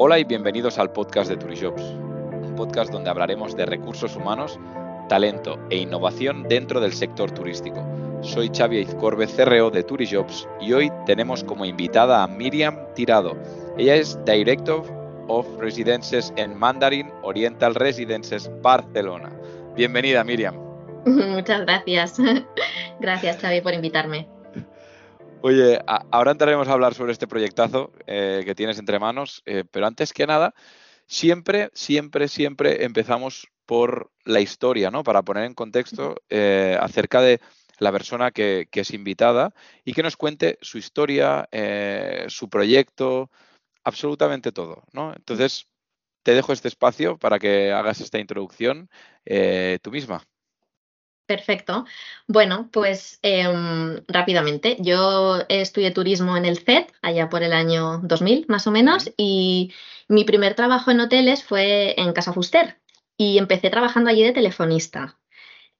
Hola y bienvenidos al podcast de Turijobs, un podcast donde hablaremos de recursos humanos, talento e innovación dentro del sector turístico. Soy Xavi Izcorbe, CRO de Turijobs y hoy tenemos como invitada a Miriam Tirado. Ella es Director of Residences en Mandarin Oriental Residences Barcelona. Bienvenida, Miriam. Muchas gracias. Gracias, Xavi, por invitarme. Oye, ahora entraremos a hablar sobre este proyectazo eh, que tienes entre manos, eh, pero antes que nada, siempre, siempre, siempre empezamos por la historia, ¿no? Para poner en contexto eh, acerca de la persona que, es invitada y que nos cuente su historia, su proyecto, absolutamente todo, ¿no? Entonces, te dejo este espacio para que hagas esta introducción tú misma. Perfecto. Bueno, pues em, rápidamente. Yo estudié turismo en el CET, allá por el año 2000 más o menos, y mi primer trabajo en hoteles fue en Casa Fuster. Y empecé trabajando allí de telefonista.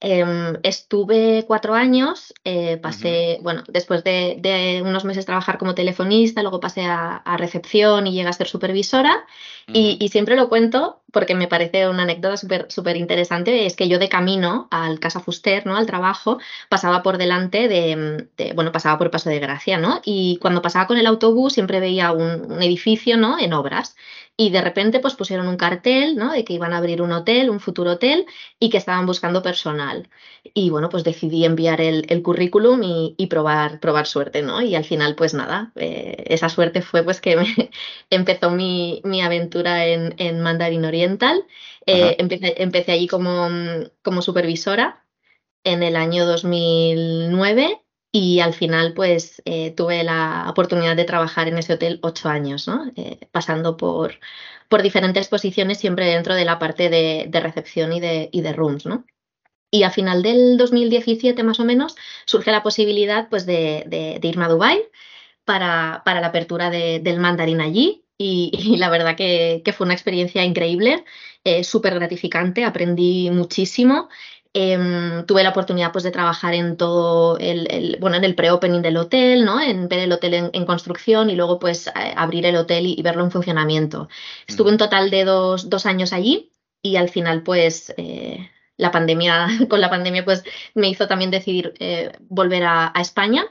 Em, estuve cuatro años, eh, pasé, bueno, después de, unos meses trabajar como telefonista, luego pasé a, recepción y llegué a ser supervisora. y, siempre lo cuento porque me parece una anécdota súper interesante, es que yo de camino al Casa Fuster, ¿no? Al trabajo, pasaba por delante de, bueno, pasaba por Paso de Gracia, ¿no? Y cuando pasaba con el autobús siempre veía un, un edificio, ¿no? En obras y de repente pues pusieron un cartel, ¿no? De que iban a abrir un hotel, un futuro hotel y que estaban buscando personal. Y bueno, pues decidí enviar el, currículum y, probar, probar suerte, ¿no? Y al final pues nada, eh, esa suerte fue pues que empezó mi, aventura en, en Mandarin Oriental. Eh, empecé, empecé, allí como, como supervisora en el año 2009 y al final, pues eh, tuve la oportunidad de trabajar en ese hotel ocho años, ¿no? Eh, pasando por, por diferentes posiciones siempre dentro de la parte de, recepción y de, y de rooms, ¿no? Y a final del 2017 más o menos surge la posibilidad pues, de, irme a Dubái para, para la apertura del mandarín allí. Y, la verdad que, fue una experiencia increíble, eh, súper gratificante, aprendí muchísimo Em, tuve la oportunidad pues, de trabajar en todo el, bueno, en el pre-opening del hotel, ¿no? En ver el hotel en, construcción y luego pues abrir el hotel y, verlo en funcionamiento. Estuve un total de dos, años allí y al final pues eh, la pandemia, con la pandemia pues me hizo también decidir eh, volver a, a España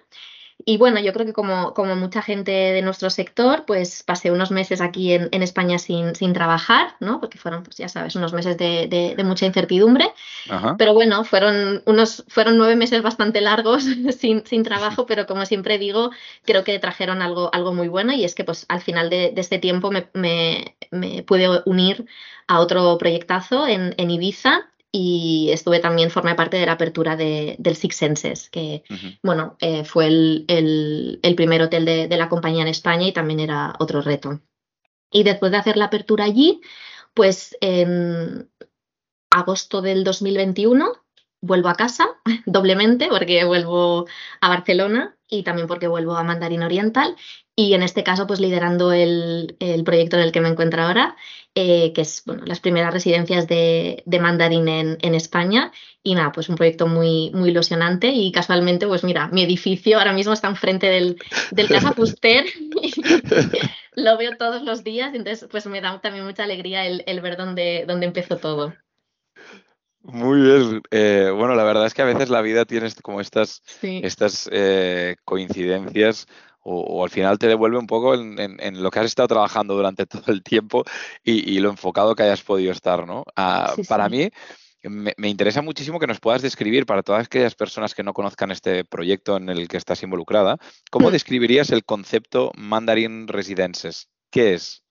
y bueno, yo creo que como, como mucha gente de nuestro sector, pues pasé unos meses aquí en, España sin, sin, trabajar, ¿no? Porque fueron, pues ya sabes, unos meses de, mucha incertidumbre. Pero bueno, fueron, unos, fueron nueve meses bastante largos sin, sin, trabajo, pero como siempre digo, creo que trajeron algo, algo muy bueno y es que pues al final de, este tiempo me, me, me, pude unir a otro proyectazo en, en Ibiza y estuve también, formé parte de la apertura del Six Senses, que bueno, eh, fue el, primer hotel de, la compañía en España y también era otro reto. Y después de hacer la apertura allí, pues en agosto del 2021 vuelvo a casa doblemente porque vuelvo a Barcelona y también porque vuelvo a Mandarín Oriental y en este caso pues liderando el, proyecto en el que me encuentro ahora, eh, que es bueno, las primeras residencias de, mandarín en, España y nada, pues un proyecto muy, muy ilusionante y casualmente pues mira, mi edificio ahora mismo está enfrente del, del Casa Fuster, lo veo todos los días, entonces pues me da también mucha alegría el, ver dónde, dónde empezó todo. Muy bien. Eh, bueno, la verdad es que a veces la vida tiene como estas, estas eh, coincidencias o, al final te devuelve un poco en, lo que has estado trabajando durante todo el tiempo y, lo enfocado que hayas podido estar, ¿no? Ah, para mí me, interesa muchísimo que nos puedas describir para todas aquellas personas que no conozcan este proyecto en el que estás involucrada, ¿cómo mm. describirías el concepto Mandarin Residences? ¿Qué es?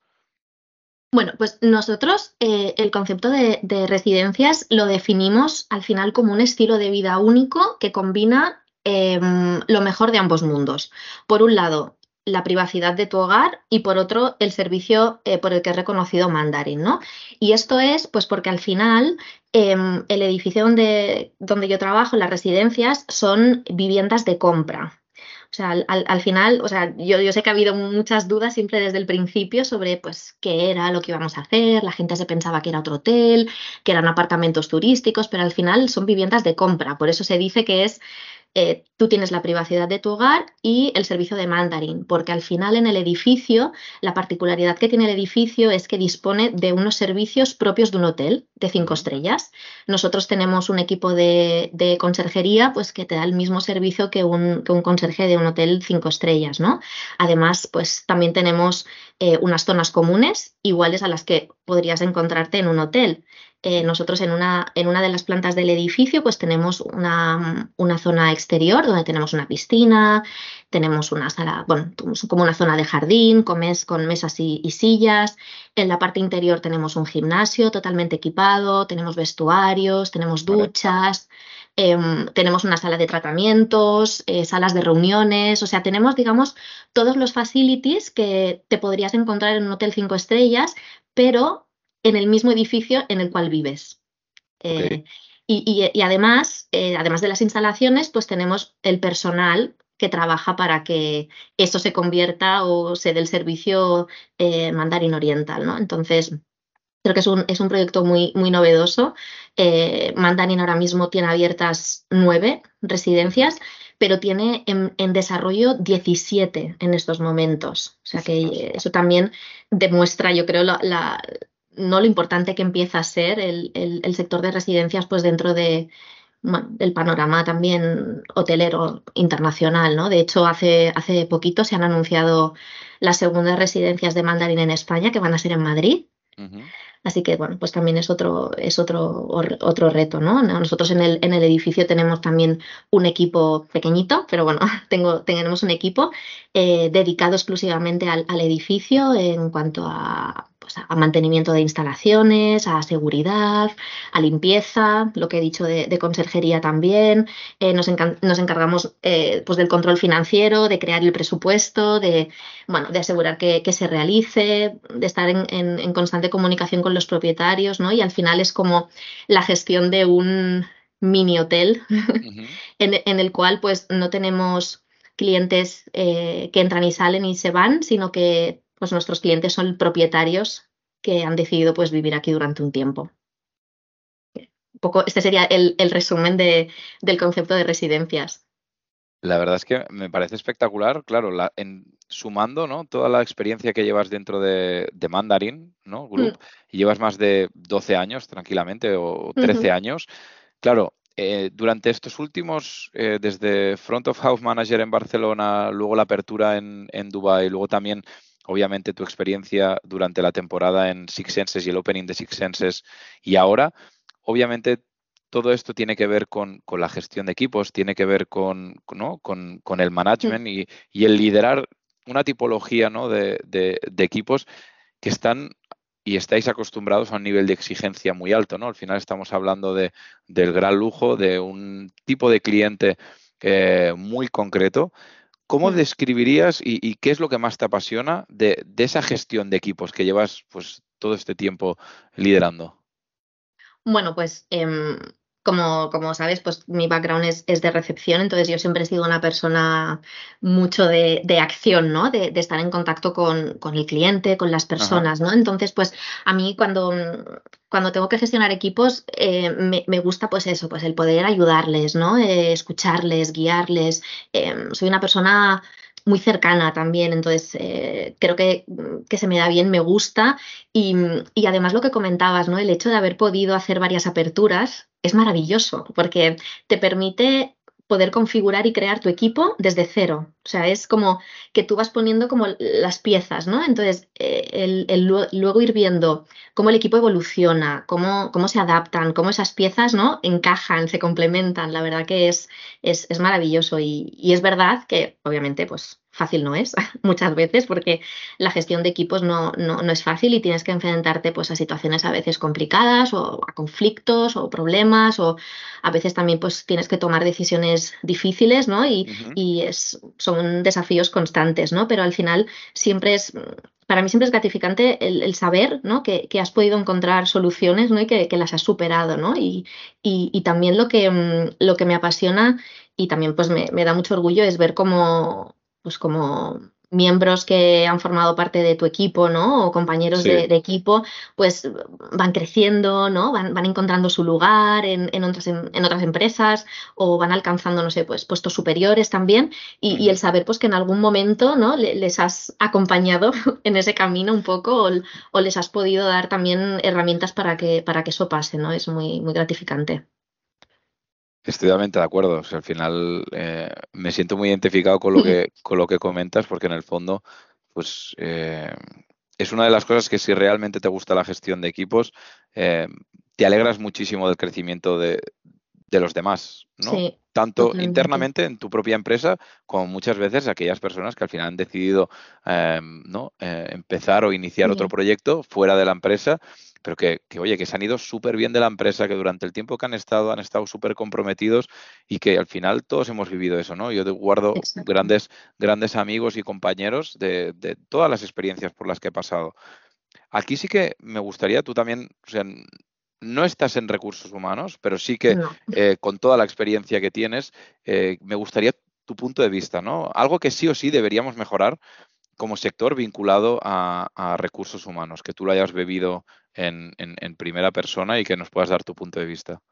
Bueno, pues nosotros eh, el concepto de, residencias lo definimos al final como un estilo de vida único que combina Em, lo mejor de ambos mundos. Por un lado, la privacidad de tu hogar y por otro, el servicio eh, por el que es reconocido Mandarin, ¿no? Y esto es pues porque al final em, el edificio donde, donde yo trabajo, las residencias, son viviendas de compra. O sea, al, final, o sea, yo, yo, sé que ha habido muchas dudas siempre desde el principio sobre pues qué era lo que íbamos a hacer. La gente se pensaba que era otro hotel, que eran apartamentos turísticos, pero al final son viviendas de compra. Por eso se dice que es eh, tú tienes la privacidad de tu hogar y el servicio de Mandarin, porque al final en el edificio, la particularidad que tiene el edificio es que dispone de unos servicios propios de un hotel de cinco estrellas. Nosotros tenemos un equipo de, conserjería pues, que te da el mismo servicio que un, que un conserje de un hotel cinco estrellas, ¿no? Además, pues también tenemos eh, unas zonas comunes iguales a las que podrías encontrarte en un hotel. Eh, nosotros en una, en una de las plantas del edificio pues tenemos una, zona exterior donde tenemos una piscina, tenemos una sala, bueno, como una zona de jardín con, con mesas y, sillas. En la parte interior tenemos un gimnasio totalmente equipado, tenemos vestuarios, tenemos duchas. Em, tenemos una sala de tratamientos, eh, salas de reuniones, o sea, tenemos, digamos, todos los facilities que te podrías encontrar en un hotel cinco estrellas, pero en el mismo edificio en el cual vives. Eh, y, además, eh, además de las instalaciones, pues tenemos el personal que trabaja para que eso se convierta o se dé el servicio eh, mandarín oriental, ¿no? Entonces, creo que es un, es un proyecto muy, muy novedoso. mandarín ahora mismo tiene abiertas nueve residencias, pero tiene en, en, desarrollo 17 en estos momentos. O sea que eso también demuestra, yo creo, la, no lo importante que empieza a ser el, sector de residencias pues dentro de, del panorama también hotelero internacional, ¿no? De hecho, hace, hace poquito se han anunciado las segundas residencias de Mandarín en España que van a ser en Madrid. Así que, bueno, pues también es otro, es otro, otro reto, ¿no? Nosotros en el, en el edificio tenemos también un equipo pequeñito, pero bueno, tengo, tenemos un equipo eh, dedicado exclusivamente al, al edificio en cuanto a pues, a mantenimiento de instalaciones, a seguridad, a limpieza, lo que he dicho de, conserjería también. Eh, nos, encargamos eh, pues del control financiero, de crear el presupuesto, de, bueno, de asegurar que, se realice, de estar en, constante comunicación con los propietarios, ¿no? Y al final es como la gestión de un mini hotel en, el cual pues no tenemos clientes eh, que entran y salen y se van, sino que pues nuestros clientes son propietarios que han decidido pues vivir aquí durante un tiempo. Un poco, este sería el, resumen de, del concepto de residencias. La verdad es que me parece espectacular, claro, la, en, sumando ¿no? toda la experiencia que llevas dentro de, de Mandarin, ¿no? Group, mm. y llevas más de 12 años tranquilamente o 13 años. Claro, eh, durante estos últimos, eh, desde Front of House Manager en Barcelona, luego la apertura en, en Dubái, luego también obviamente tu experiencia durante la temporada en Six Senses y el opening de Six Senses y ahora, obviamente todo esto tiene que ver con, la gestión de equipos, tiene que ver con, con, el management y, el liderar una tipología ¿no? de, equipos que están y estáis acostumbrados a un nivel de exigencia muy alto. ¿no? Al final estamos hablando de, del gran lujo, de un tipo de cliente eh, muy concreto ¿Cómo describirías y, qué es lo que más te apasiona de, esa gestión de equipos que llevas pues, todo este tiempo liderando? Bueno, pues em, como, como, sabes, pues mi background es, es, de recepción, entonces yo siempre he sido una persona mucho de, de acción, ¿no? De, de, estar en contacto con, con, el cliente, con las personas, ¿no? Entonces, pues a mí cuando, cuando tengo que gestionar equipos, eh, me, me, gusta pues eso, pues el poder ayudarles, ¿no? Eh, escucharles, guiarles. Em, soy una persona muy cercana también, entonces eh, creo que, que, se me da bien, me gusta y, y, además lo que comentabas, ¿no? El hecho de haber podido hacer varias aperturas es maravilloso porque te permite poder configurar y crear tu equipo desde cero. O sea, es como que tú vas poniendo como las piezas, ¿no? Entonces, eh, el, luego ir viendo cómo el equipo evoluciona, cómo, cómo se adaptan, cómo esas piezas, ¿no? Encajan, se complementan. La verdad que es, es, es maravilloso y, y, es verdad que, obviamente, pues fácil no es muchas veces porque la gestión de equipos no, no, no, es fácil y tienes que enfrentarte pues a situaciones a veces complicadas o a conflictos o problemas o a veces también pues tienes que tomar decisiones difíciles ¿no? y, y es, son desafíos constantes ¿no? pero al final siempre es para mí siempre es gratificante el, saber ¿no? que, que, has podido encontrar soluciones ¿no? y que, que las has superado ¿no? y, y, y también lo que, mm, lo que me apasiona y también pues me, me da mucho orgullo es ver cómo pues como miembros que han formado parte de tu equipo, ¿no? O compañeros de, equipo, pues van creciendo, ¿no? Van, van encontrando su lugar en, en, otras, en, otras, empresas o van alcanzando, no sé, pues puestos superiores también. Y, el saber, pues que en algún momento, ¿no? Les has acompañado en ese camino un poco o, les has podido dar también herramientas para que, para que eso pase, ¿no? Es muy, muy gratificante. Estoy totalmente de acuerdo. al final eh, me siento muy identificado con lo que, con lo que comentas, porque en el fondo, pues eh, es una de las cosas que si realmente te gusta la gestión de equipos, eh, te alegras muchísimo del crecimiento de, los demás, ¿no? Tanto internamente en tu propia empresa, como muchas veces aquellas personas que al final han decidido ¿no? empezar o iniciar otro proyecto fuera de la empresa pero que, oye, que se han ido súper bien de la empresa, que durante el tiempo que han estado han estado súper comprometidos y que al final todos hemos vivido eso, ¿no? Yo guardo grandes, grandes amigos y compañeros de, todas las experiencias por las que he pasado. Aquí sí que me gustaría, tú también, o sea, no estás en recursos humanos, pero sí que eh, con toda la experiencia que tienes, eh, me gustaría tu punto de vista, ¿no? Algo que sí o sí deberíamos mejorar como sector vinculado a, recursos humanos, que tú lo hayas bebido en, primera persona y que nos puedas dar tu punto de vista.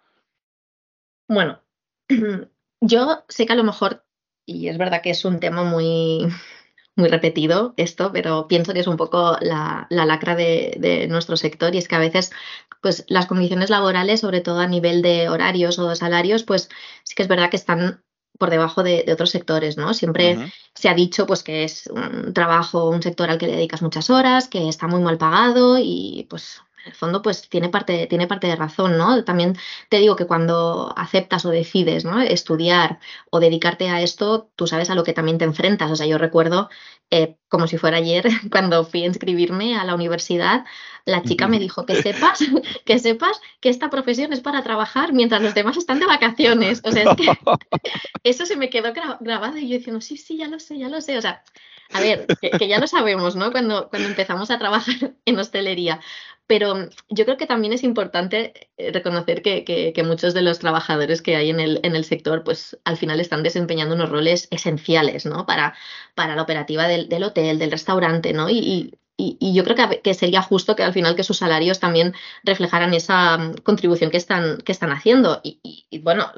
Bueno, yo sé que a lo mejor, y es verdad que es un tema muy, muy repetido esto, pero pienso que es un poco la, lacra de, de, nuestro sector y es que a veces pues las condiciones laborales, sobre todo a nivel de horarios o de salarios, pues sí que es verdad que están por debajo de, otros sectores, ¿no? Siempre se ha dicho pues que es un trabajo, un sector al que le dedicas muchas horas, que está muy mal pagado y pues en el fondo pues tiene parte, tiene parte de razón, ¿no? También te digo que cuando aceptas o decides ¿no? estudiar o dedicarte a esto, tú sabes a lo que también te enfrentas. O sea, yo recuerdo, eh, como si fuera ayer, cuando fui a inscribirme a la universidad, la chica me dijo que sepas, que sepas que esta profesión es para trabajar mientras los demás están de vacaciones. O sea, es que eso se me quedó grabado y yo diciendo, sí, sí, ya lo sé, ya lo sé. O sea, a ver, que, ya lo sabemos, ¿no? Cuando, cuando empezamos a trabajar en hostelería. Pero yo creo que también es importante eh, reconocer que, muchos de los trabajadores que hay en el, en el, sector, pues al final están desempeñando unos roles esenciales, ¿no? Para, para la operativa del, hotel, del restaurante, ¿no? Y, yo creo que, sería justo que al final que sus salarios también reflejaran esa mm, contribución que están, que están haciendo. Y, bueno,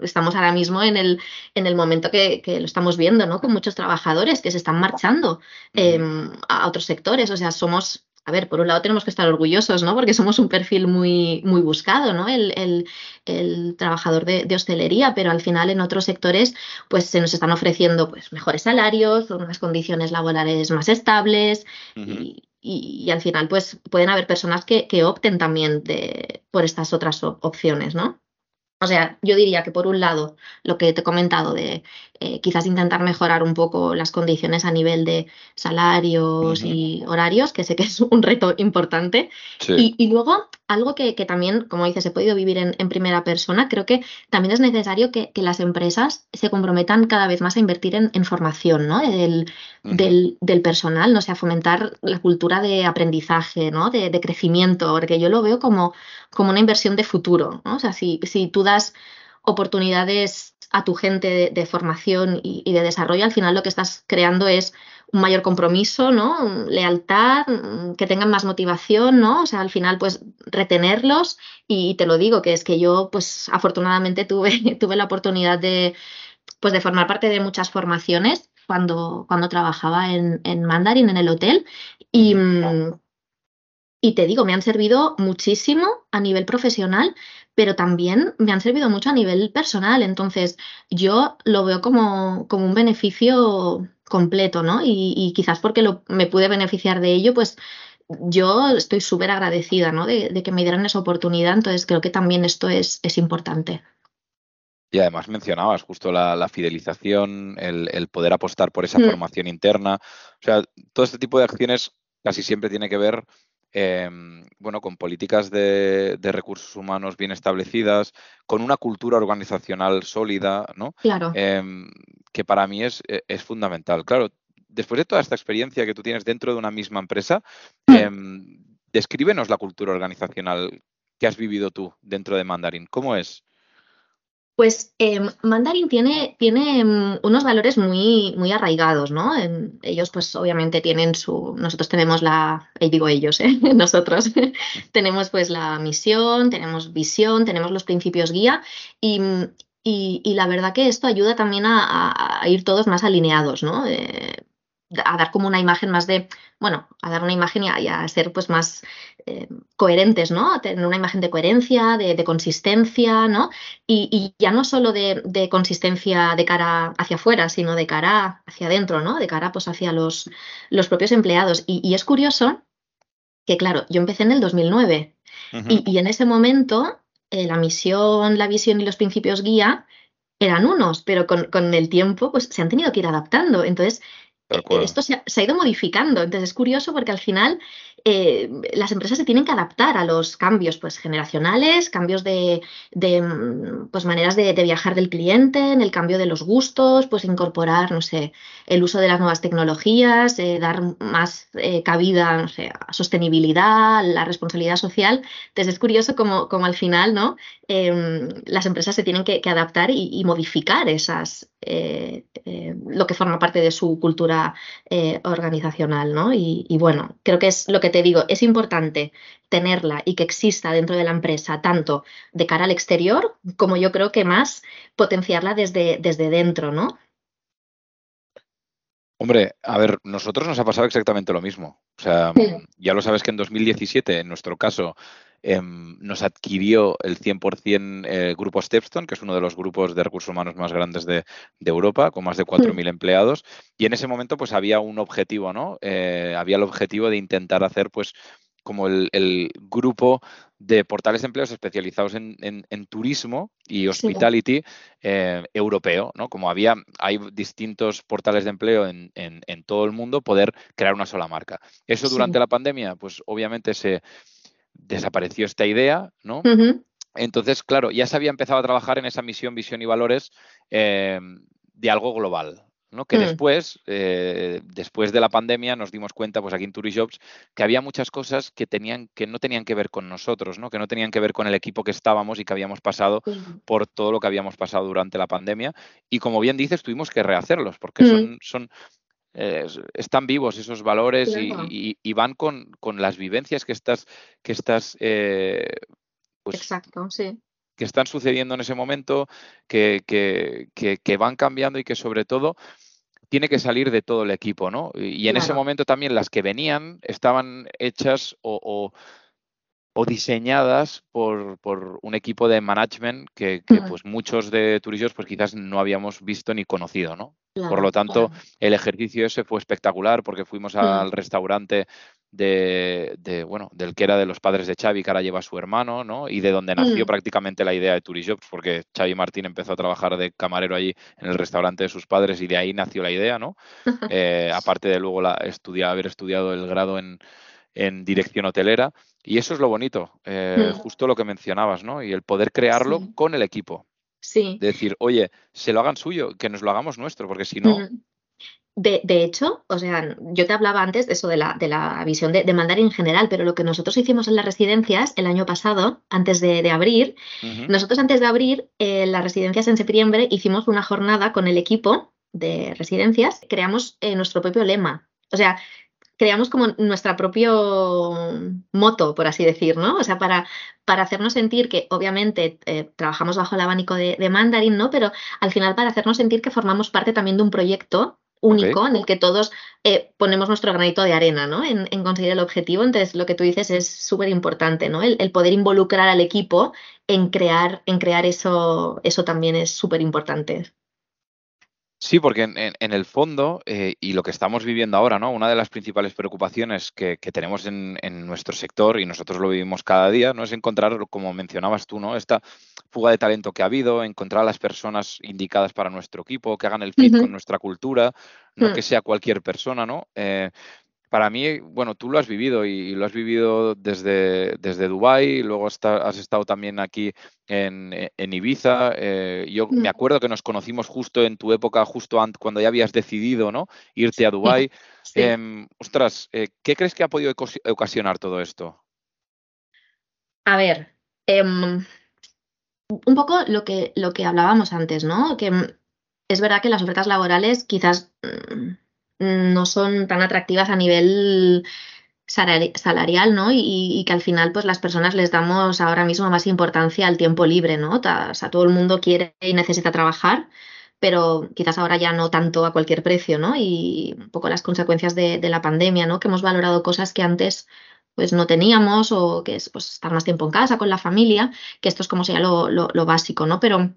estamos ahora mismo en el, en el momento que, lo estamos viendo, ¿no? Con muchos trabajadores que se están marchando em, a otros sectores. O sea, somos a ver, por un lado tenemos que estar orgullosos, ¿no? Porque somos un perfil muy, muy buscado, ¿no? El, trabajador de, hostelería, pero al final en otros sectores, pues se nos están ofreciendo pues, mejores salarios, unas condiciones laborales más estables y, al final, pues pueden haber personas que, opten también de, por estas otras opciones, ¿no? O sea, yo diría que por un lado, lo que te he comentado de eh, quizás intentar mejorar un poco las condiciones a nivel de salarios y horarios, que sé que es un reto importante. Y, luego, algo que, también, como dices, he podido vivir en, primera persona, creo que también es necesario que, las empresas se comprometan cada vez más a invertir en, formación ¿no? del, del, personal, ¿no? sea, fomentar la cultura de aprendizaje, ¿no? de, crecimiento, porque yo lo veo como, como una inversión de futuro. ¿no? O sea, si, si tú das oportunidades a tu gente de, formación y, de desarrollo, al final lo que estás creando es un mayor compromiso, ¿no? Lealtad, que tengan más motivación, ¿no? O sea, al final, pues, retenerlos. Y te lo digo, que es que yo, pues, afortunadamente tuve, tuve la oportunidad de, pues, de formar parte de muchas formaciones cuando, cuando trabajaba en, en Mandarin, en el hotel. Y, y te digo, me han servido muchísimo a nivel profesional, pero también me han servido mucho a nivel personal. Entonces, yo lo veo como, como un beneficio completo, ¿no? Y, quizás porque lo, me pude beneficiar de ello, pues yo estoy súper agradecida, ¿no? De, que me dieran esa oportunidad. Entonces, creo que también esto es, es importante. Y además mencionabas justo la, fidelización, el, poder apostar por esa mm. formación interna. O sea, todo este tipo de acciones casi siempre tiene que ver Em, bueno, con políticas de, recursos humanos bien establecidas, con una cultura organizacional sólida, ¿no? Claro. Em, que para mí es, e, es, fundamental. Claro, después de toda esta experiencia que tú tienes dentro de una misma empresa, em, descríbenos la cultura organizacional que has vivido tú dentro de Mandarin. ¿Cómo es? Pues eh, Mandarin tiene, tiene mm, unos valores muy, muy arraigados, ¿no? ellos, pues obviamente tienen su. Nosotros tenemos la. Digo ellos, ¿eh? Nosotros tenemos pues la misión, tenemos visión, tenemos los principios guía y, y, la verdad que esto ayuda también a, ir todos más alineados, ¿no? Eh, a dar como una imagen más de, bueno, a dar una imagen y a, ser pues más eh, coherentes, ¿no? A tener una imagen de coherencia, de, consistencia, ¿no? Y, ya no solo de, consistencia de cara hacia afuera, sino de cara hacia adentro, ¿no? De cara pues hacia los, los propios empleados. Y, es curioso que, claro, yo empecé en el 2009 y, en ese momento eh, la misión, la visión y los principios guía eran unos, pero con, con, el tiempo pues se han tenido que ir adaptando. Entonces, esto se ha, ido modificando. Entonces es curioso porque al final eh, las empresas se tienen que adaptar a los cambios pues, generacionales, cambios de, mm, pues, maneras de, viajar del cliente, en el cambio de los gustos, pues incorporar, no sé, el uso de las nuevas tecnologías, eh, dar más cabida, no sé, a sostenibilidad, la responsabilidad social. Entonces es curioso como, como al final, ¿no? Em, las empresas se tienen que, adaptar y, modificar esas, lo que forma parte de su cultura eh, organizacional, ¿no? Y, bueno, creo que es lo que te digo, es importante tenerla y que exista dentro de la empresa, tanto de cara al exterior, como yo creo que más potenciarla desde, desde dentro, ¿no? Hombre, a ver, nosotros nos ha pasado exactamente lo mismo. O sea, ya lo sabes que en 2017, en nuestro caso, Em, nos adquirió el 100% el grupo Stepstone, que es uno de los grupos de recursos humanos más grandes de, Europa, con más de 4.000 mm. empleados. Y en ese momento, pues había un objetivo, ¿no? Eh, había el objetivo de intentar hacer, pues, como el, grupo de portales de empleos especializados en, turismo y hospitality eh, europeo, ¿no? Como había, hay distintos portales de empleo en, todo el mundo, poder crear una sola marca. Eso durante la pandemia, pues obviamente se, desapareció esta idea, ¿no? Entonces, claro, ya se había empezado a trabajar en esa misión, visión y valores eh, de algo global, ¿no? Que mm. después, eh, después de la pandemia, nos dimos cuenta, pues aquí en Turijobs, que había muchas cosas que tenían, que no tenían que ver con nosotros, ¿no? Que no tenían que ver con el equipo que estábamos y que habíamos pasado por todo lo que habíamos pasado durante la pandemia. Y como bien dices, tuvimos que rehacerlos, porque mm. son, son, están vivos esos valores y, van con, las vivencias que estás, que estás eh, pues, Exacto, sí. que están sucediendo en ese momento, que, que, van cambiando y que sobre todo tiene que salir de todo el equipo, ¿no? Y, en ese momento también las que venían estaban hechas o o diseñadas por, un equipo de management que, pues muchos de turistas pues quizás no habíamos visto ni conocido, ¿no? por lo tanto, el ejercicio ese fue espectacular porque fuimos al restaurante de, bueno, del que era de los padres de Xavi, que ahora lleva a su hermano, ¿no? Y de donde nació mm. prácticamente la idea de Turijobs, porque Xavi Martín empezó a trabajar de camarero allí en el restaurante de sus padres y de ahí nació la idea, ¿no? Eh, aparte de luego la, estudiar, haber estudiado el grado en, en dirección hotelera. Y eso es lo bonito, eh, mm. justo lo que mencionabas, ¿no? Y el poder crearlo con el equipo. Sí. decir, oye, se lo hagan suyo, que nos lo hagamos nuestro, porque si no. Mm. De, hecho, o sea, yo te hablaba antes de eso de la, de la visión de, mandar en general, pero lo que nosotros hicimos en las residencias el año pasado, antes de, abrir, nosotros antes de abrir eh, las residencias en septiembre hicimos una jornada con el equipo de residencias, creamos eh, nuestro propio lema. O sea, creamos como nuestra propio moto, por así decir, ¿no? O sea, para, para hacernos sentir que obviamente eh, trabajamos bajo el abanico de, de, Mandarin, ¿no? Pero al final para hacernos sentir que formamos parte también de un proyecto único en el que todos eh, ponemos nuestro granito de arena, ¿no? En, conseguir el objetivo. Entonces, lo que tú dices es súper importante, ¿no? El, poder involucrar al equipo en crear, en crear eso, eso también es súper importante. Sí, porque en, el fondo, eh, y lo que estamos viviendo ahora, ¿no? Una de las principales preocupaciones que, tenemos en, nuestro sector, y nosotros lo vivimos cada día, ¿no? Es encontrar, como mencionabas tú, ¿no? Esta fuga de talento que ha habido, encontrar a las personas indicadas para nuestro equipo, que hagan el fit con nuestra cultura, no hmm. que sea cualquier persona, ¿no? Eh, para mí, bueno, tú lo has vivido y, lo has vivido desde, desde Dubái, luego has estado también aquí en, Ibiza. Eh, yo me mm. acuerdo que nos conocimos justo en tu época, justo cuando ya habías decidido ¿no? irte a Dubái. Em, ostras, eh, ¿qué crees que ha podido ocasionar todo esto? A ver, em, un poco lo que, lo que hablábamos antes, ¿no? Que es verdad que las ofertas laborales quizás mm, no son tan atractivas a nivel salarial, ¿no? Y, que al final, pues las personas les damos ahora mismo más importancia al tiempo libre, ¿no? O sea, todo el mundo quiere y necesita trabajar, pero quizás ahora ya no tanto a cualquier precio, ¿no? Y un poco las consecuencias de, la pandemia, ¿no? Que hemos valorado cosas que antes pues no teníamos o que es pues, estar más tiempo en casa con la familia, que esto es como sería lo, lo básico, ¿no? Pero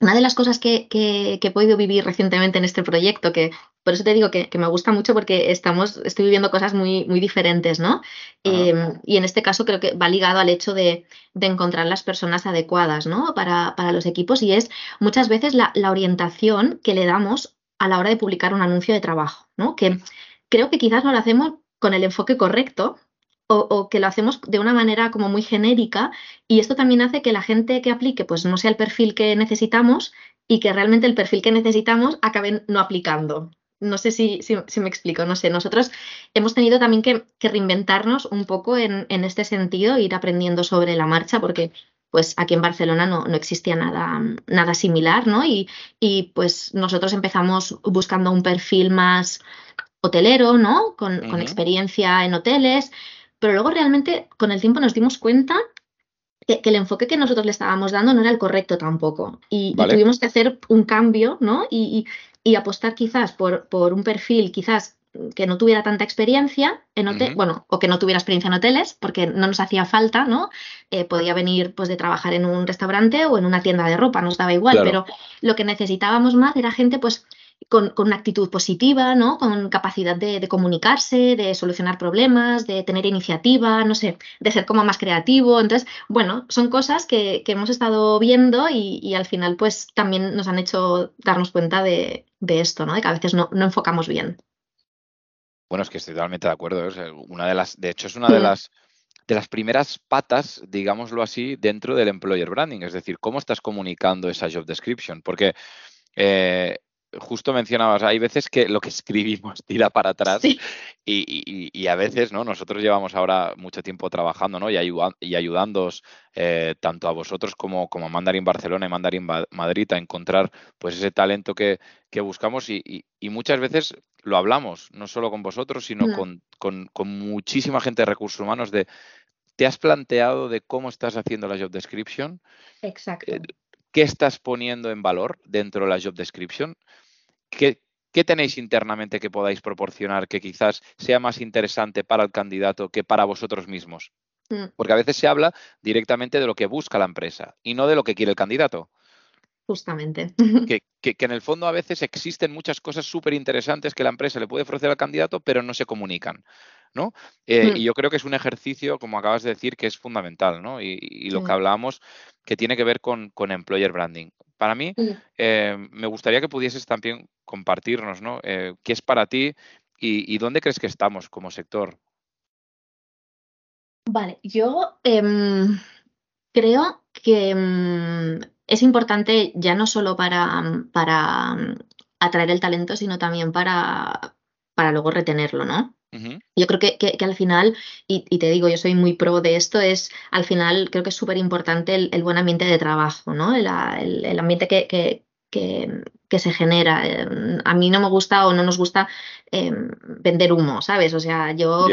una de las cosas que, he podido vivir recientemente en este proyecto, que por eso te digo que, me gusta mucho porque estamos, estoy viviendo cosas muy, muy diferentes, ¿no? Em, y en este caso creo que va ligado al hecho de, encontrar las personas adecuadas, ¿no? Para, los equipos y es muchas veces la, la, orientación que le damos a la hora de publicar un anuncio de trabajo, ¿no? Que creo que quizás no lo hacemos con el enfoque correcto, o, que lo hacemos de una manera como muy genérica y esto también hace que la gente que aplique pues no sea el perfil que necesitamos y que realmente el perfil que necesitamos acaben no aplicando. No sé si, si, me explico, no sé. Nosotros hemos tenido también que, reinventarnos un poco en, este sentido, ir aprendiendo sobre la marcha, porque pues aquí en Barcelona no, no existía nada, nada similar, ¿no? Y, y, pues nosotros empezamos buscando un perfil más hotelero, ¿no? Con, con experiencia en hoteles, pero luego realmente con el tiempo nos dimos cuenta que, el enfoque que nosotros le estábamos dando no era el correcto tampoco. Y, tuvimos que hacer un cambio, ¿no? Y, apostar quizás por, por, un perfil quizás que no tuviera tanta experiencia en hoteles, bueno, o que no tuviera experiencia en hoteles, porque no nos hacía falta, ¿no? Eh, podía venir pues de trabajar en un restaurante o en una tienda de ropa, nos daba igual, pero lo que necesitábamos más era gente pues con, una actitud positiva, ¿no? Con capacidad de, comunicarse, de solucionar problemas, de tener iniciativa, no sé, de ser como más creativo. Entonces, bueno, son cosas que, hemos estado viendo y, al final, pues también nos han hecho darnos cuenta de, esto, ¿no? De que a veces no, enfocamos bien. Bueno, es que estoy totalmente de acuerdo. ¿eh? una de las, de hecho, es una de las de las primeras patas, digámoslo así, dentro del employer branding. Es decir, cómo estás comunicando esa job description. Porque eh, justo mencionabas, hay veces que lo que escribimos tira para atrás y, a veces, ¿no? Nosotros llevamos ahora mucho tiempo trabajando, ¿no? Y, y ayudándoos eh, tanto a vosotros como, como a Mandarin Barcelona y Mandarin Madrid a encontrar pues ese talento que, buscamos y, muchas veces lo hablamos, no solo con vosotros, sino con, con, muchísima gente de recursos humanos de ¿Te has planteado de cómo estás haciendo la job description? Exacto. Eh, ¿Qué estás poniendo en valor dentro de la job description? ¿Qué, tenéis internamente que podáis proporcionar que quizás sea más interesante para el candidato que para vosotros mismos? Mm. Porque a veces se habla directamente de lo que busca la empresa y no de lo que quiere el candidato. Justamente. Que, en el fondo a veces existen muchas cosas súper interesantes que la empresa le puede ofrecer al candidato, pero no se comunican. ¿no? Eh, mm. Y yo creo que es un ejercicio, como acabas de decir, que es fundamental, ¿no? Y, lo que hablamos que tiene que ver con, con employer branding. Para mí, eh, me gustaría que pudieses también compartirnos, ¿no? Eh, ¿Qué es para ti y, dónde crees que estamos como sector? Vale, yo em, creo que em, es importante ya no solo para, para atraer el talento, sino también para, para luego retenerlo, ¿no? Yo creo que, al final, y, te digo, yo soy muy pro de esto, es al final creo que es súper importante el, buen ambiente de trabajo, ¿no? El, ambiente que, que, que, se genera. Eh, a mí no me gusta o no nos gusta em, vender humo, ¿sabes? O sea, yo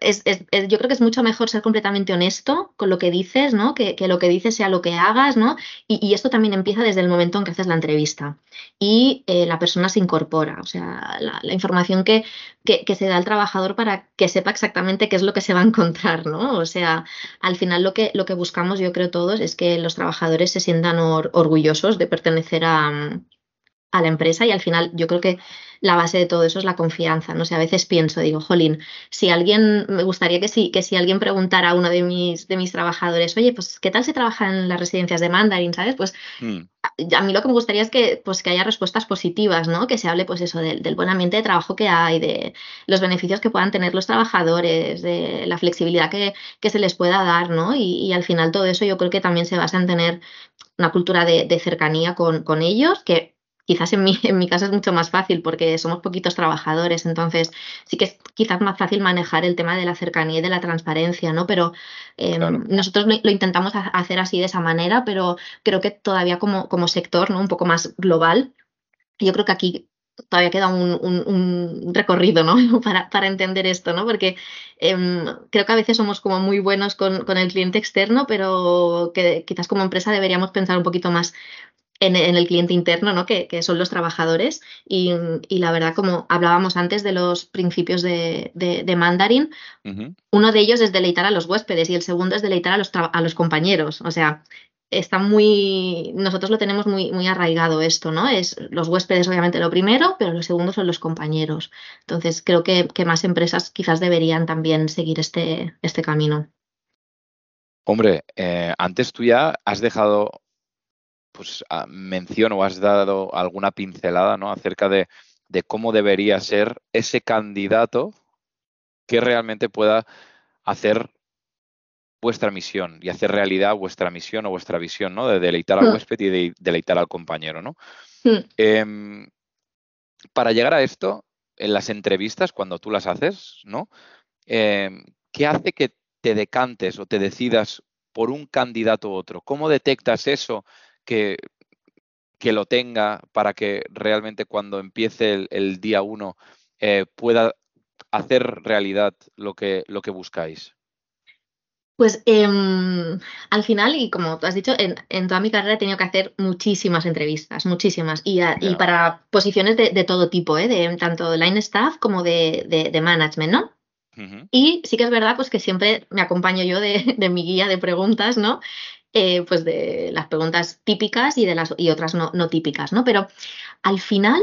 yo creo que es mucho mejor ser completamente honesto con lo que dices, ¿no? Que, lo que dices sea lo que hagas, ¿no? Y, esto también empieza desde el momento en que haces la entrevista y eh, la persona se incorpora, o sea, la, información que, que, se da al trabajador para que sepa exactamente qué es lo que se va a encontrar, ¿no? O sea, al final lo que, lo que buscamos, yo creo todos, es que los trabajadores se sientan orgullosos de pertenecer a, a la empresa y al final yo creo que la base de todo eso es la confianza. No sé, a veces pienso, digo, jolín, si alguien, me gustaría que sí, que si alguien preguntara a uno de mis, de mis trabajadores, oye, pues, ¿qué tal se trabaja en las residencias de Mandarin? ¿Sabes? Pues mm. a, mí lo que me gustaría es que, pues, que haya respuestas positivas, ¿no? Que se hable, pues, eso, del, buen ambiente de trabajo que hay, de los beneficios que puedan tener los trabajadores, de la flexibilidad que, se les pueda dar, ¿no? Y, al final todo eso yo creo que también se basa en tener una cultura de, cercanía con, con ellos, que Quizás en mi, en mi caso es mucho más fácil porque somos poquitos trabajadores, entonces sí que es quizás más fácil manejar el tema de la cercanía y de la transparencia, ¿no? Pero em, nosotros lo, intentamos hacer así de esa manera, pero creo que todavía como, como sector, ¿no? Un poco más global, yo creo que aquí todavía queda un, recorrido, ¿no? Para, para, entender esto, ¿no? Porque em, creo que a veces somos como muy buenos con, con, el cliente externo, pero que quizás como empresa deberíamos pensar un poquito más en, el cliente interno, ¿no? Que, son los trabajadores. Y, la verdad, como hablábamos antes de los principios de, de, Mandarin, uno de ellos es deleitar a los huéspedes y el segundo es deleitar a los, a los compañeros. O sea, está muy, nosotros lo tenemos muy, muy arraigado esto, ¿no? Es los huéspedes obviamente lo primero, pero lo segundo son los compañeros. Entonces creo que, más empresas quizás deberían también seguir este, este camino. Hombre, eh, antes tú ya has dejado pues ah, mención o has dado alguna pincelada ¿no? acerca de, cómo debería ser ese candidato que realmente pueda hacer vuestra misión y hacer realidad vuestra misión o vuestra visión, ¿no? De deleitar al hmm. huésped y de deleitar al compañero, ¿no? Hmm. Em, para llegar a esto, en las entrevistas, cuando tú las haces, ¿no? Em, ¿Qué hace que te decantes o te decidas por un candidato u otro? ¿Cómo detectas eso que, que lo tenga para que realmente cuando empiece el, día uno eh, pueda hacer realidad lo que, lo que buscáis? Pues em, al final, y como tú has dicho, en, toda mi carrera he tenido que hacer muchísimas entrevistas, muchísimas, y, para posiciones de, todo tipo, ¿eh? de tanto de line staff como de, de, management, ¿no? Y sí que es verdad pues que siempre me acompaño yo de, de, mi guía de preguntas, ¿no? Eh, pues de las preguntas típicas y de las y otras no, no típicas, ¿no? Pero al final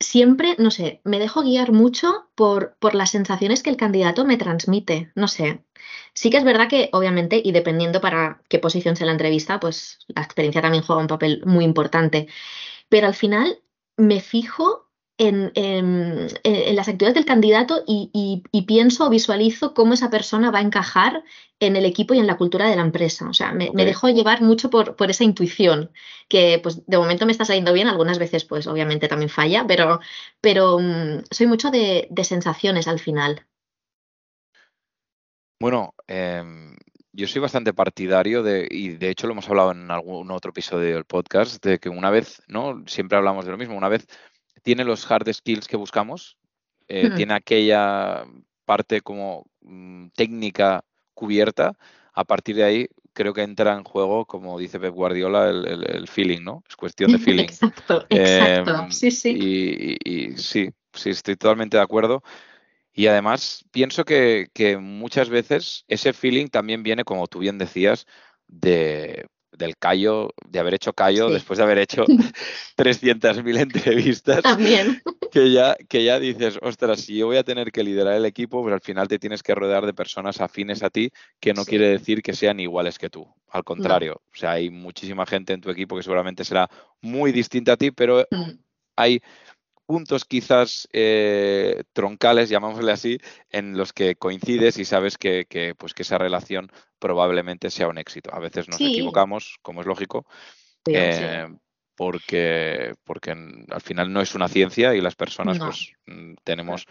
siempre, no sé, me dejo guiar mucho por, por las sensaciones que el candidato me transmite, no sé. Sí que es verdad que, obviamente, y dependiendo para qué posición sea la entrevista, pues la experiencia también juega un papel muy importante. Pero al final me fijo en, las actividades del candidato y, pienso o visualizo cómo esa persona va a encajar en el equipo y en la cultura de la empresa. O sea, me, dejo llevar mucho por, por, esa intuición, que pues de momento me está saliendo bien, algunas veces pues obviamente también falla, pero, pero mm, soy mucho de, sensaciones al final. Bueno, em, yo soy bastante partidario de, y de hecho lo hemos hablado en algún otro episodio del podcast, de que una vez, ¿no? Siempre hablamos de lo mismo, una vez tiene los hard skills que buscamos, eh, tiene aquella parte como mm, técnica cubierta, a partir de ahí creo que entra en juego, como dice Pep Guardiola, el, feeling, ¿no? Es cuestión de feeling. Exacto, exacto. Em, sí, sí. Y, sí, sí, estoy totalmente de acuerdo. Y además pienso que, que, muchas veces ese feeling también viene, como tú bien decías, de del callo, de haber hecho callo, después de haber hecho 300.000 entrevistas, También. Que, ya, que ya dices, ostras, si yo voy a tener que liderar el equipo, pues al final te tienes que rodear de personas afines a ti, que no quiere decir que sean iguales que tú. Al contrario, o sea, hay muchísima gente en tu equipo que seguramente será muy distinta a ti, pero mm. hay puntos quizás eh, troncales, llamámosle así, en los que coincides y sabes que, pues que esa relación probablemente sea un éxito. A veces nos equivocamos, como es lógico, eh, porque, porque al final no es una ciencia y las personas pues tenemos,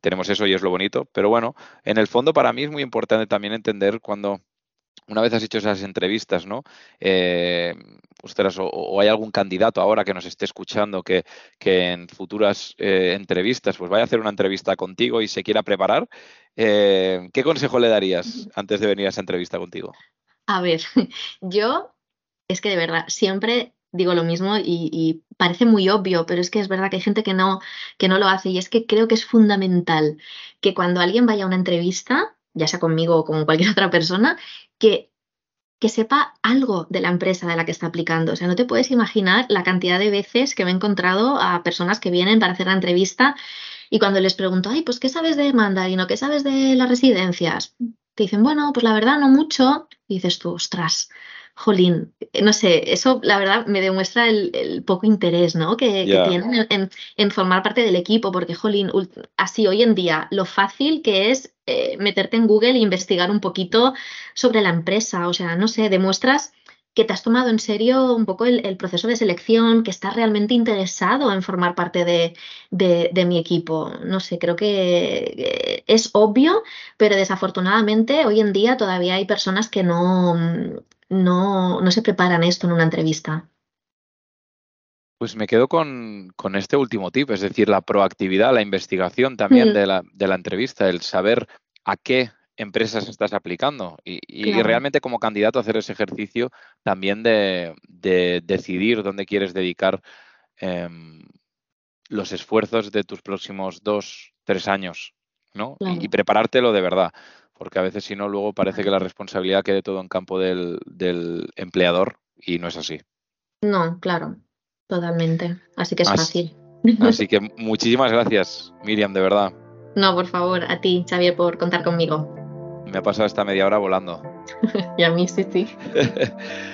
tenemos eso y es lo bonito. Pero bueno, en el fondo para mí es muy importante también entender cuando una vez has hecho esas entrevistas, ¿no? Eh, o, hay algún candidato ahora que nos esté escuchando que, en futuras eh, entrevistas, pues vaya a hacer una entrevista contigo y se quiera preparar, eh, ¿qué consejo le darías antes de venir a esa entrevista contigo? A ver, yo es que de verdad siempre digo lo mismo y, parece muy obvio, pero es que es verdad que hay gente que no, que no lo hace y es que creo que es fundamental que cuando alguien vaya a una entrevista, ya sea conmigo o con cualquier otra persona, que, que sepa algo de la empresa de la que está aplicando. O sea, no te puedes imaginar la cantidad de veces que me he encontrado a personas que vienen para hacer la entrevista y cuando les pregunto, ay, pues, ¿qué sabes de Mandarino? ¿Qué sabes de las residencias? Te dicen, bueno, pues la verdad no mucho. Y dices tú, ostras, jolín, no sé, eso la verdad me demuestra el, poco interés ¿no? que, tienen en, formar parte del equipo, porque, jolín, así hoy en día, lo fácil que es eh, meterte en Google e investigar un poquito sobre la empresa, o sea, no sé, demuestras que te has tomado en serio un poco el, proceso de selección, que estás realmente interesado en formar parte de, mi equipo. No sé, creo que es obvio, pero desafortunadamente hoy en día todavía hay personas que no, no, no se preparan esto en una entrevista. Pues me quedo con, este último tip, es decir, la proactividad, la investigación también mm. de, la, de, la, entrevista, el saber a qué empresas estás aplicando y, realmente como candidato hacer ese ejercicio también de, decidir dónde quieres dedicar em, los esfuerzos de tus próximos dos, tres años, ¿no? Y, preparártelo de verdad, porque a veces si no, luego parece que la responsabilidad quede todo en campo del, del empleador y no es así. No, claro, totalmente. Así que es fácil. Así que muchísimas gracias, Miriam, de verdad. No, por favor, a ti, Xavier, por contar conmigo. Me ha pasado esta media hora volando. y a mí sí, sí.